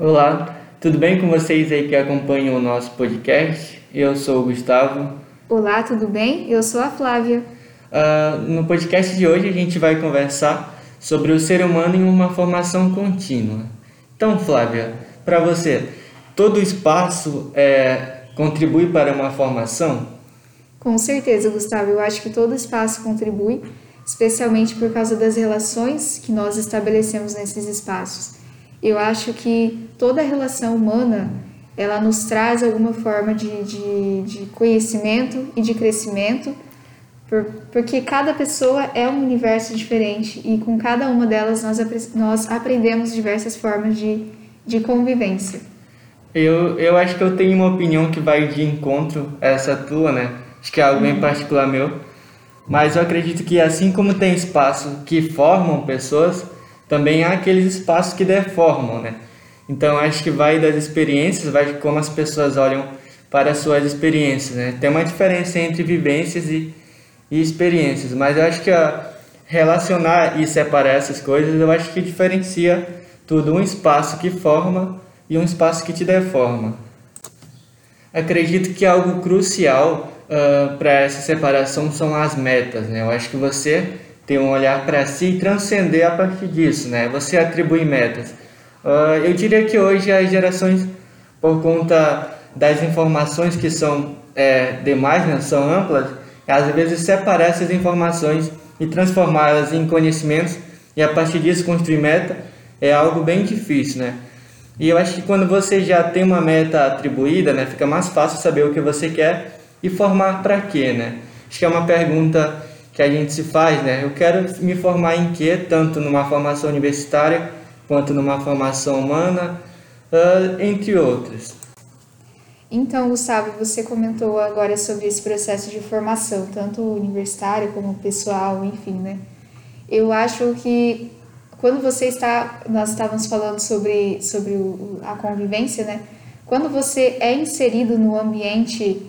Olá, tudo bem com vocês aí que acompanham o nosso podcast? Eu sou o Gustavo. Olá, tudo bem? Eu sou a Flávia. Uh, no podcast de hoje a gente vai conversar sobre o ser humano em uma formação contínua. Então, Flávia, para você, todo espaço é, contribui para uma formação? Com certeza, Gustavo. Eu acho que todo espaço contribui, especialmente por causa das relações que nós estabelecemos nesses espaços. Eu acho que toda relação humana ela nos traz alguma forma de, de, de conhecimento e de crescimento, por, porque cada pessoa é um universo diferente e com cada uma delas nós, nós aprendemos diversas formas de, de convivência. Eu, eu acho que eu tenho uma opinião que vai de encontro a essa tua, né? Acho que é algo bem uhum. particular meu. Mas eu acredito que assim como tem espaço que formam pessoas, também há aqueles espaços que deformam, né? Então acho que vai das experiências, vai de como as pessoas olham para as suas experiências, né? Tem uma diferença entre vivências e, e experiências, mas eu acho que a relacionar e separar essas coisas, eu acho que diferencia tudo um espaço que forma e um espaço que te deforma. Acredito que algo crucial uh, para essa separação são as metas, né? Eu acho que você ter um olhar para si e transcender a partir disso, né? Você atribui metas. Uh, eu diria que hoje as gerações, por conta das informações que são é, demais, né, são amplas, às vezes separar essas informações e transformá-las em conhecimentos e a partir disso construir meta é algo bem difícil, né? E eu acho que quando você já tem uma meta atribuída, né, fica mais fácil saber o que você quer e formar para quê, né? Acho que é uma pergunta que a gente se faz, né? Eu quero me formar em quê? Tanto numa formação universitária quanto numa formação humana, uh, entre outras. Então, Gustavo, você comentou agora sobre esse processo de formação, tanto universitário como pessoal, enfim, né? Eu acho que quando você está, nós estávamos falando sobre, sobre a convivência, né? Quando você é inserido no ambiente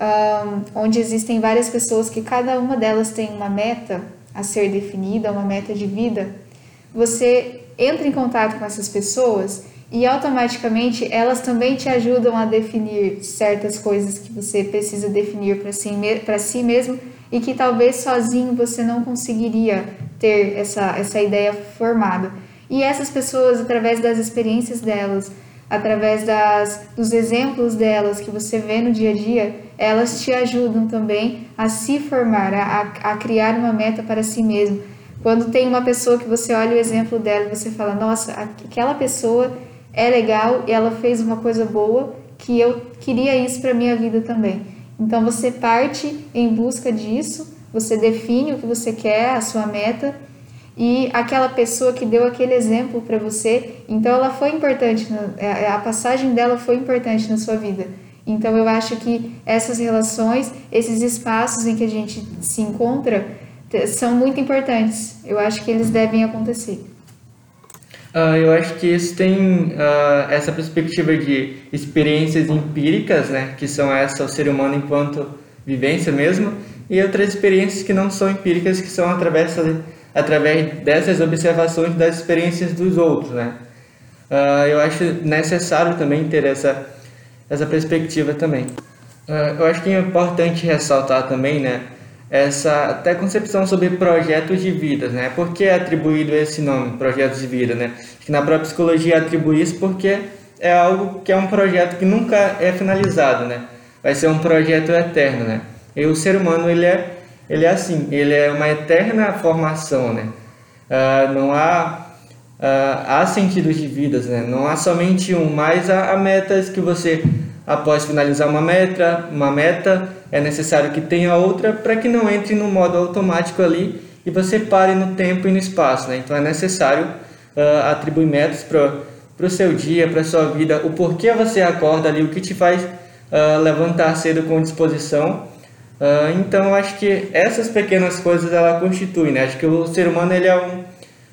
um, onde existem várias pessoas que cada uma delas tem uma meta a ser definida, uma meta de vida, você entra em contato com essas pessoas e automaticamente elas também te ajudam a definir certas coisas que você precisa definir para si, si mesmo e que talvez sozinho você não conseguiria ter essa, essa ideia formada. E essas pessoas, através das experiências delas, através das, dos exemplos delas que você vê no dia a dia, elas te ajudam também a se formar, a, a criar uma meta para si mesmo. Quando tem uma pessoa que você olha o exemplo dela e você fala, nossa, aquela pessoa é legal e ela fez uma coisa boa que eu queria isso para minha vida também. Então você parte em busca disso, você define o que você quer, a sua meta e aquela pessoa que deu aquele exemplo para você, então ela foi importante, é, a passagem dela foi importante na sua vida. Então eu acho que essas relações, esses espaços em que a gente se encontra, são muito importantes. Eu acho que eles devem acontecer. Uh, eu acho que isso tem uh, essa perspectiva de experiências empíricas, né, que são essa o ser humano enquanto vivência mesmo, e outras experiências que não são empíricas, que são através através dessas observações das experiências dos outros, né? Uh, eu acho necessário também ter essa essa perspectiva também. Uh, eu acho que é importante ressaltar também, né? Essa até concepção sobre projetos de vida, né? Por que é atribuído esse nome, projetos de vida, né? Que na própria psicologia atribui isso porque é algo que é um projeto que nunca é finalizado, né? Vai ser um projeto eterno, né? E o ser humano ele é ele é assim, ele é uma eterna formação, né? Uh, não há uh, há sentidos de vidas, né? Não há somente um, mas há, há, metas que você após finalizar uma meta, uma meta é necessário que tenha outra para que não entre no modo automático ali e você pare no tempo e no espaço, né? Então é necessário uh, atribuir metas para o seu dia, para a sua vida, o porquê você acorda ali, o que te faz levantar cedo com disposição Uh, então acho que essas pequenas coisas ela constituem, né? Acho que o ser humano ele é um,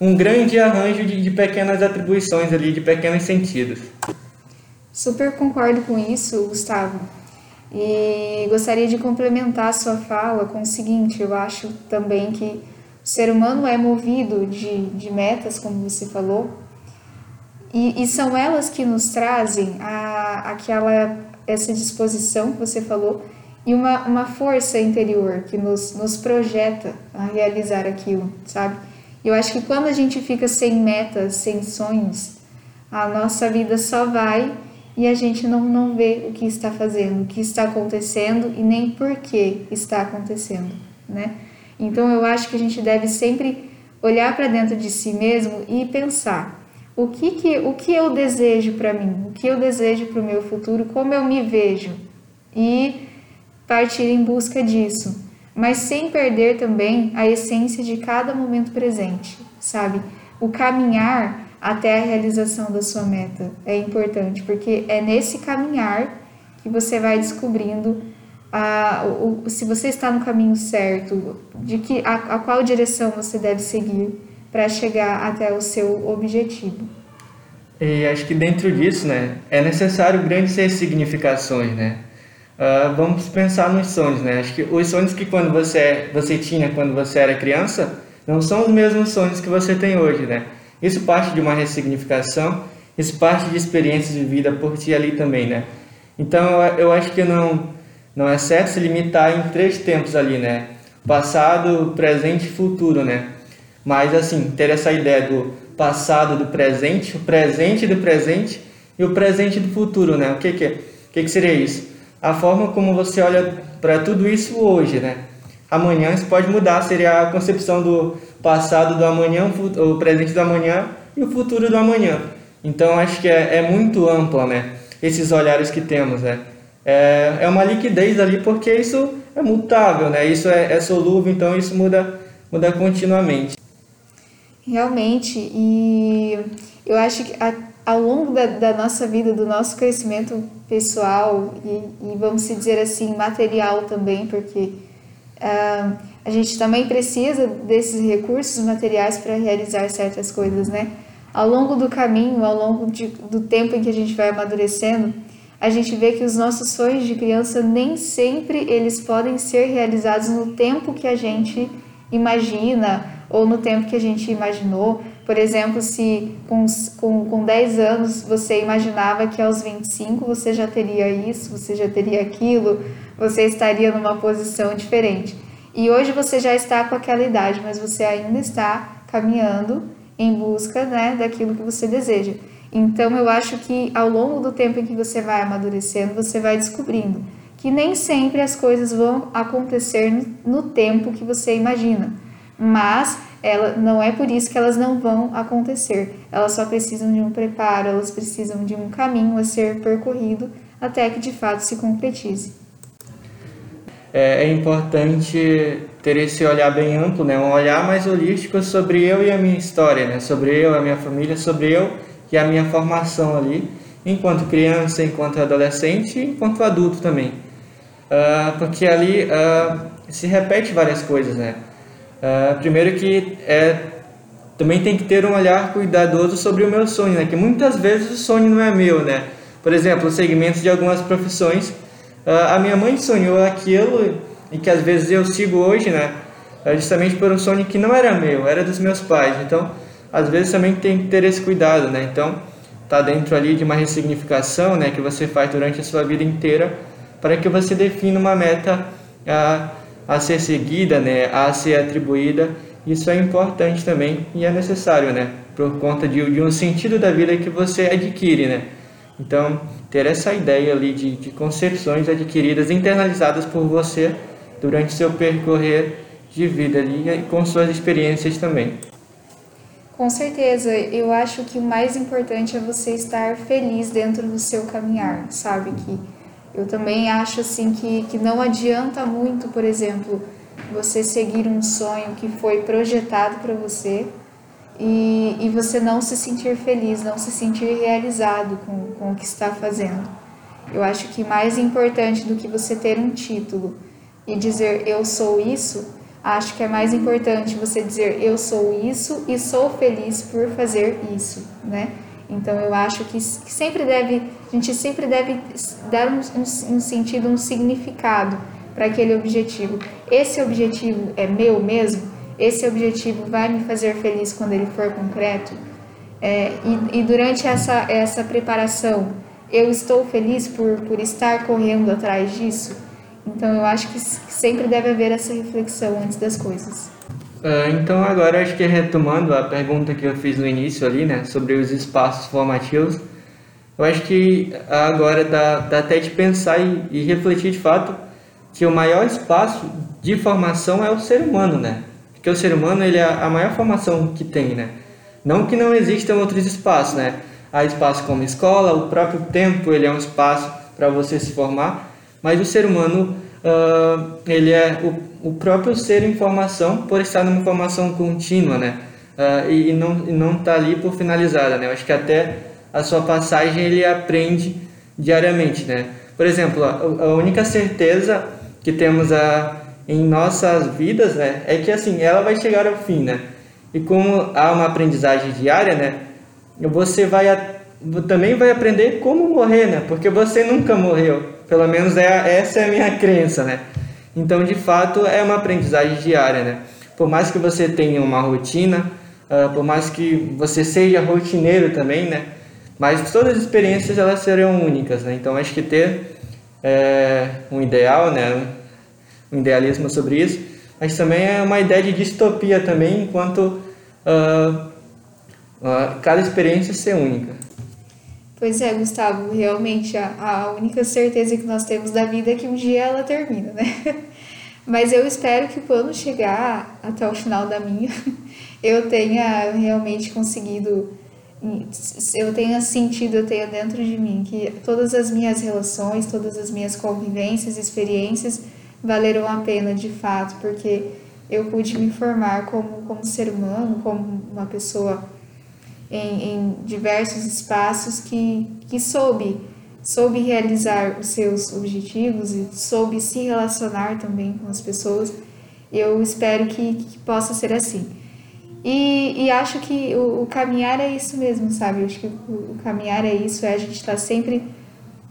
um grande arranjo de, de pequenas atribuições ali, de pequenos sentidos. Super concordo com isso, Gustavo. E gostaria de complementar a sua fala com o seguinte: eu acho também que o ser humano é movido de, de metas, como você falou, E, e são elas que nos trazem a, aquela essa disposição que você falou e uma, uma força interior que nos, nos projeta a realizar aquilo, sabe? Eu acho que quando a gente fica sem metas, sem sonhos, a nossa vida só vai e a gente não, não vê o que está fazendo, o que está acontecendo e nem por que está acontecendo, né? Então eu acho que a gente deve sempre olhar para dentro de si mesmo e pensar o que, que, o que eu desejo para mim, o que eu desejo para o meu futuro, como eu me vejo? E partir em busca disso, mas sem perder também a essência de cada momento presente, sabe? O caminhar até a realização da sua meta é importante, porque é nesse caminhar que você vai descobrindo a, o, se você está no caminho certo, de que a, a qual direção você deve seguir para chegar até o seu objetivo. E acho que dentro disso, né, é necessário grandes ressignificações, né? Uh, vamos pensar nos sonhos, né? Acho que os sonhos que quando você você tinha quando você era criança não são os mesmos sonhos que você tem hoje, né? Isso parte de uma ressignificação, isso parte de experiências de vida por ti ali também, né? Então eu acho que não não é certo se limitar em três tempos ali, né? Passado, presente e futuro, né? Mas assim, ter essa ideia do passado do presente, o presente do presente e o presente do futuro, né? O que que, o que, que seria isso? A forma como você olha para tudo isso hoje, né? Amanhã isso pode mudar, seria a concepção do passado do amanhã, o presente do amanhã e o futuro do amanhã. Então acho que é, é muito ampla, né? Esses olhares que temos, né? É, é uma liquidez ali porque isso é mutável, né? Isso é, é solúvel, então isso muda, muda continuamente. Realmente, e eu acho que a, ao longo da, da, nossa vida, do nosso crescimento pessoal e, e vamos dizer assim, material também, porque uh, a gente também precisa desses recursos materiais para realizar certas coisas, né? Ao longo do caminho, ao longo de, do tempo em que a gente vai amadurecendo, a gente vê que os nossos sonhos de criança nem sempre eles podem ser realizados no tempo que a gente imagina ou no tempo que a gente imaginou. Por exemplo, se com, com, com 10 anos você imaginava que aos 25 você já teria isso, você já teria aquilo, você estaria numa posição diferente. E hoje você já está com aquela idade, mas você ainda está caminhando em busca né, daquilo que você deseja. Então eu acho que ao longo do tempo em que você vai amadurecendo, você vai descobrindo que nem sempre as coisas vão acontecer no tempo que você imagina mas ela não é por isso que elas não vão acontecer. Elas só precisam de um preparo, elas precisam de um caminho a ser percorrido até que de fato se concretize. É, é importante ter esse olhar bem amplo, né? um olhar mais holístico sobre eu e a minha história, né? sobre eu, a minha família, sobre eu e a minha formação ali, enquanto criança, enquanto adolescente enquanto adulto também. Uh, porque ali uh, se repete várias coisas, né? Uh, primeiro que é, também tem que ter um olhar cuidadoso sobre o meu sonho, né? Que muitas vezes o sonho não é meu, né? Por exemplo, segmentos de algumas profissões. Uh, a minha mãe sonhou aquilo e que às vezes eu sigo hoje, né? Uh, justamente por um sonho que não era meu, era dos meus pais. Então, às vezes também tem que ter esse cuidado, né? Então, tá dentro ali de uma ressignificação, né? Que você faz durante a sua vida inteira para que você defina uma meta a ser seguida, né, a ser atribuída, isso é importante também e é necessário, né, por conta de, de um sentido da vida que você adquire, né. Então, ter essa ideia ali de, de concepções adquiridas, internalizadas por você durante seu percorrer de vida ali e com suas experiências também. Com certeza, eu acho que o mais importante é você estar feliz dentro do seu caminhar, sabe? Que eu também acho assim que, que não adianta muito, por exemplo, você seguir um sonho que foi projetado para você e, e você não se sentir feliz, não se sentir realizado com, com o que está fazendo. Eu acho que mais importante do que você ter um título e dizer eu sou isso, acho que é mais importante você dizer eu sou isso e sou feliz por fazer isso, né? Então eu acho que, sempre deve, a gente sempre deve dar um, um, um sentido, um significado para aquele objetivo. Esse objetivo é meu mesmo? Esse objetivo vai me fazer feliz quando ele for concreto? É, e, e durante essa, essa preparação, eu estou feliz por, por estar correndo atrás disso? Então eu acho que sempre deve haver essa reflexão antes das coisas. Uh, então agora acho que retomando a pergunta que eu fiz no início ali, né, sobre os espaços formativos, eu acho que agora dá, dá até de pensar e, e refletir de fato que o maior espaço de formação é o ser humano, né? Porque o ser humano ele é a maior formação que tem, né? Não que não existam outros espaços, né? Há espaço como escola, o próprio tempo ele é um espaço para você se formar, mas o ser humano uh, ele é o, o próprio ser em formação por estar numa formação contínua, né? Uh, e, e, não e não tá ali por finalizada, né? Eu acho que até a sua passagem ele aprende diariamente, né? Por exemplo, a, a única certeza que temos a, em nossas vidas, né, é que assim, ela vai chegar ao fim, né? E como há uma aprendizagem diária, né, você vai a, também vai aprender como morrer, né? Porque você nunca morreu. Pelo menos é, essa é a minha crença, né? Então, de fato, é uma aprendizagem diária, né? Por mais que você tenha uma rotina, uh, por mais que você seja rotineiro também, né? Mas todas as experiências elas serão únicas, né? Então acho que ter é, um ideal, né? Um idealismo sobre isso, mas também é uma ideia de distopia também, enquanto uh, uh, cada experiência ser única. Pois é, Gustavo, realmente a, a única certeza que nós temos da vida é que um dia ela termina, né? Mas eu espero que quando chegar até o final da minha, eu tenha realmente conseguido eu tenha sentido, eu tenha dentro de mim que todas as minhas relações, todas as minhas convivências, experiências valeram a pena de fato, porque eu pude me formar como, como ser humano, como uma pessoa em, em diversos espaços que, que soube, soube realizar os seus objetivos e soube se relacionar também com as pessoas. Eu espero que, que possa ser assim. E, e acho que o, o, caminhar é isso mesmo, sabe? Acho que o, o caminhar é isso, é a gente estar tá sempre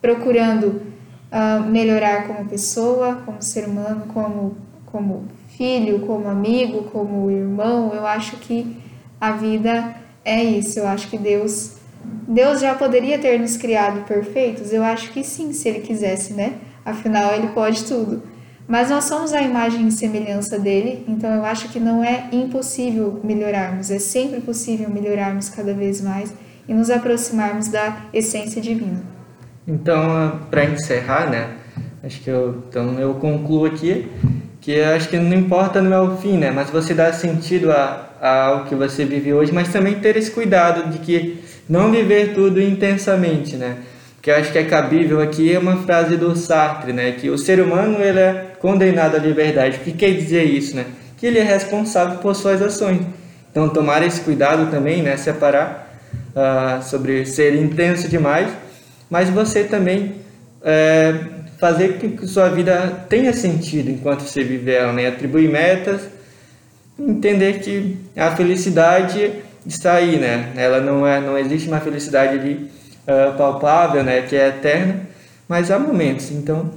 procurando uh, melhorar como pessoa, como ser humano, como, como filho, como amigo, como irmão. Eu acho que a vida é isso. Eu acho que Deus, Deus já poderia ter nos criado perfeitos. Eu acho que sim, se Ele quisesse, né? Afinal, Ele pode tudo. Mas nós somos a imagem e semelhança dele, então eu acho que não é impossível melhorarmos, é sempre possível melhorarmos cada vez mais e nos aproximarmos da essência divina. Então, para encerrar, né, acho que eu, então eu concluo aqui que acho que não importa não é o fim, né, mas você dá sentido a ao que você vive hoje, mas também ter esse cuidado de que não viver tudo intensamente, né? que eu acho que é cabível aqui é uma frase do Sartre, né? Que o ser humano ele é condenado à liberdade. O que quer dizer isso, né? Que ele é responsável por suas ações. Então tomar esse cuidado também, né? Separar uh, sobre ser intenso demais, mas você também é, fazer que sua vida tenha sentido enquanto você vive ela, né? Atribuir metas, entender que a felicidade está aí, né? Ela não é, não existe uma felicidade ali uh, palpável, né, que é eterna, mas há momentos. Então,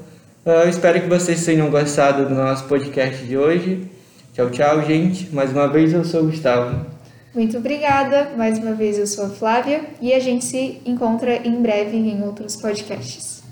uh, eu espero que vocês tenham gostado do nosso podcast de hoje. Tchau, tchau, gente. Mais uma vez eu sou o Gustavo. Muito obrigada. Mais uma vez eu sou a Flávia e a gente se encontra em breve em outros podcasts.